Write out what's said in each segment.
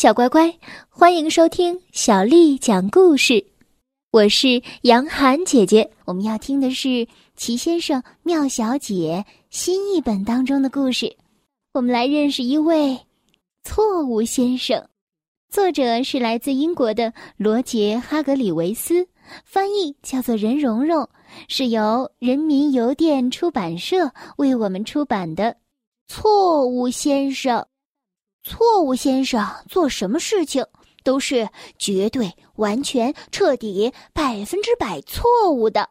小乖乖，欢迎收听小丽讲故事。我是杨涵姐姐，我们要听的是《齐先生妙小姐》新译本当中的故事。我们来认识一位错误先生。作者是来自英国的罗杰·哈格里维斯，翻译叫做任蓉蓉，是由人民邮电出版社为我们出版的《错误先生》。错误先生做什么事情都是绝对、完全、彻底、百分之百错误的。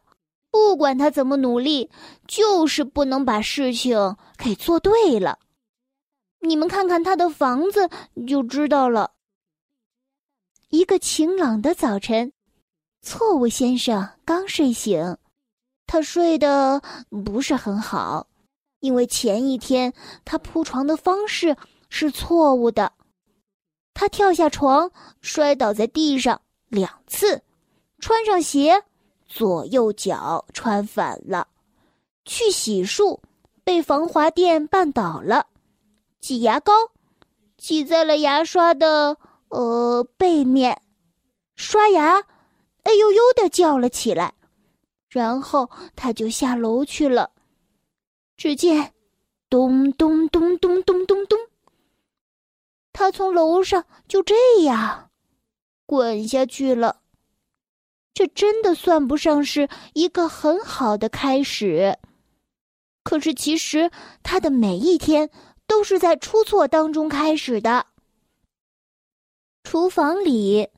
不管他怎么努力，就是不能把事情给做对了。你们看看他的房子就知道了。一个晴朗的早晨，错误先生刚睡醒，他睡得不是很好，因为前一天他铺床的方式。是错误的，他跳下床，摔倒在地上两次，穿上鞋，左右脚穿反了，去洗漱，被防滑垫绊倒了，挤牙膏，挤在了牙刷的呃背面，刷牙，哎呦呦的叫了起来，然后他就下楼去了，只见咚咚咚咚咚咚咚。他从楼上就这样滚下去了，这真的算不上是一个很好的开始。可是，其实他的每一天都是在出错当中开始的。厨房里，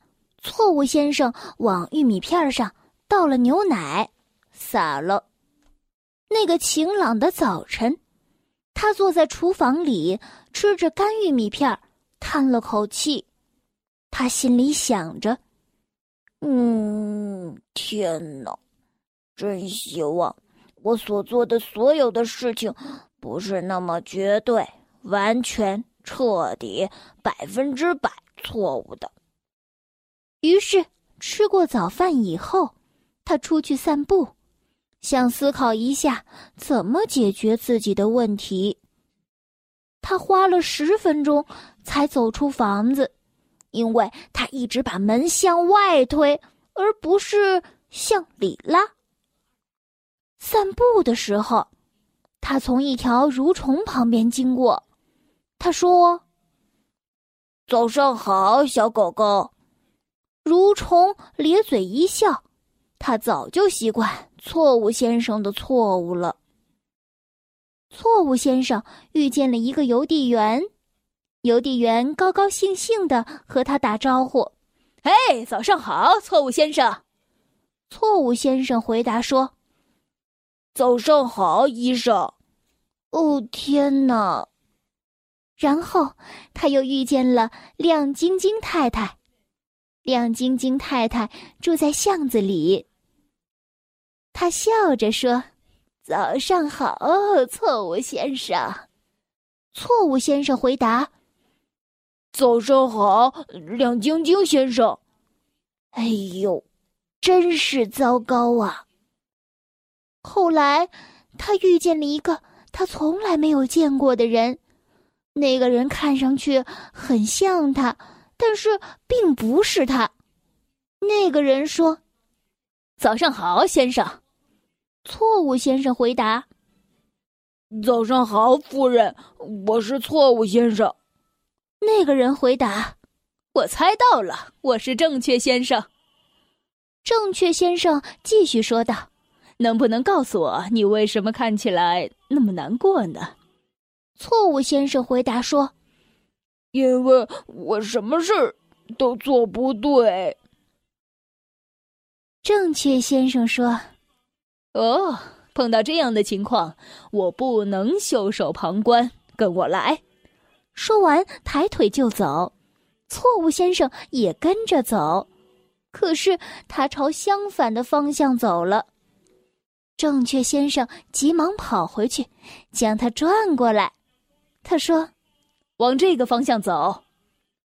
错误先生往玉米片上倒了牛奶，洒了。那个晴朗的早晨，他坐在厨房里吃着干玉米片儿。叹了口气，他心里想着：“嗯，天哪，真希望我所做的所有的事情不是那么绝对、完全、彻底、百分之百错误的。”于是，吃过早饭以后，他出去散步，想思考一下怎么解决自己的问题。他花了十分钟才走出房子，因为他一直把门向外推，而不是向里拉。散步的时候，他从一条蠕虫旁边经过，他说：“早上好，小狗狗。”蠕虫咧嘴一笑，他早就习惯错误先生的错误了。错误先生遇见了一个邮递员，邮递员高高兴兴的和他打招呼：“嘿，早上好，错误先生。”错误先生回答说：“早上好，医生。”哦，天哪！然后他又遇见了亮晶晶太太，亮晶晶太太住在巷子里。他笑着说。早上好，错误先生。错误先生回答：“早上好，亮晶晶先生。”哎呦，真是糟糕啊！后来，他遇见了一个他从来没有见过的人，那个人看上去很像他，但是并不是他。那个人说：“早上好，先生。”错误先生回答：“早上好，夫人，我是错误先生。”那个人回答：“我猜到了，我是正确先生。”正确先生继续说道：“能不能告诉我，你为什么看起来那么难过呢？”错误先生回答说：“因为我什么事都做不对。”正确先生说。哦，碰到这样的情况，我不能袖手旁观。跟我来。说完，抬腿就走。错误先生也跟着走，可是他朝相反的方向走了。正确先生急忙跑回去，将他转过来。他说：“往这个方向走。”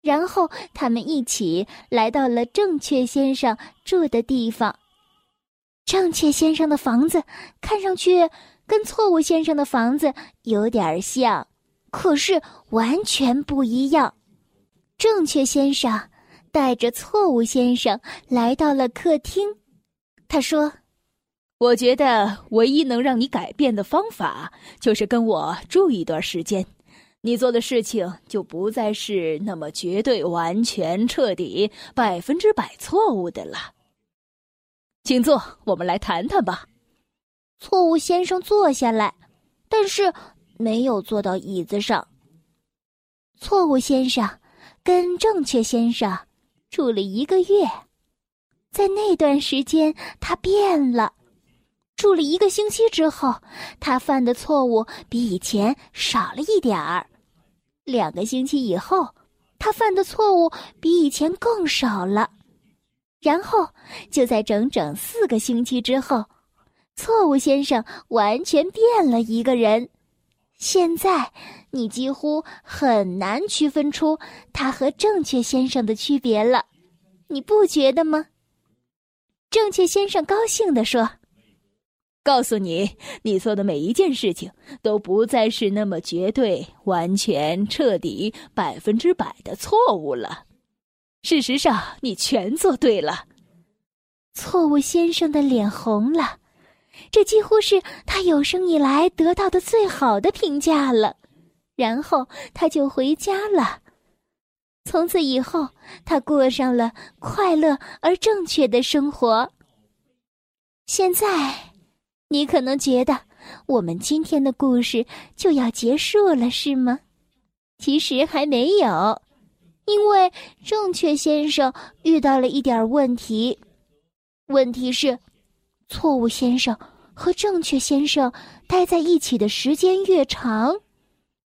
然后他们一起来到了正确先生住的地方。正确先生的房子看上去跟错误先生的房子有点像，可是完全不一样。正确先生带着错误先生来到了客厅。他说：“我觉得唯一能让你改变的方法，就是跟我住一段时间。你做的事情就不再是那么绝对、完全、彻底、百分之百错误的了。请坐，我们来谈谈吧。”错误先生坐下来，但是没有坐到椅子上。错误先生跟正确先生住了一个月，在那段时间他变了。住了一个星期之后，他犯的错误比以前少了一点儿。两个星期以后，他犯的错误比以前更少了。然后就在整整四个星期之后。错误先生完全变了一个人，现在你几乎很难区分出他和正确先生的区别了，你不觉得吗？正确先生高兴地说：“告诉你，你做的每一件事情都不再是那么绝对、完全、彻底、百分之百的错误了。事实上，你全做对了。”错误先生的脸红了。这几乎是他有生以来得到的最好的评价了，然后他就回家了。从此以后，他过上了快乐而正确的生活。现在，你可能觉得我们今天的故事就要结束了，是吗？其实还没有，因为正确先生遇到了一点问题。问题是。错误先生和正确先生待在一起的时间越长，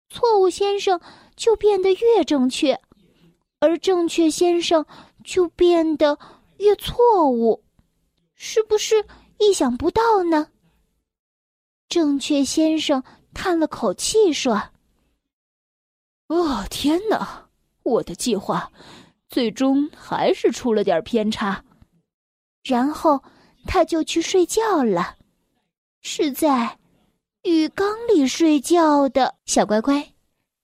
错误先生就变得越正确，而正确先生就变得越错误，是不是意想不到呢？正确先生叹了口气说：“哦，天哪！我的计划最终还是出了点偏差。”然后。他就去睡觉了，是在浴缸里睡觉的小乖乖。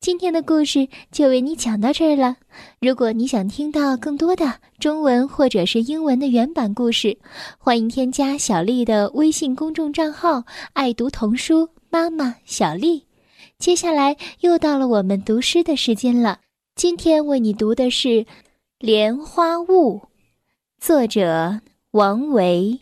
今天的故事就为你讲到这儿了。如果你想听到更多的中文或者是英文的原版故事，欢迎添加小丽的微信公众账号“爱读童书妈妈小丽”。接下来又到了我们读诗的时间了。今天为你读的是《莲花坞》，作者王维。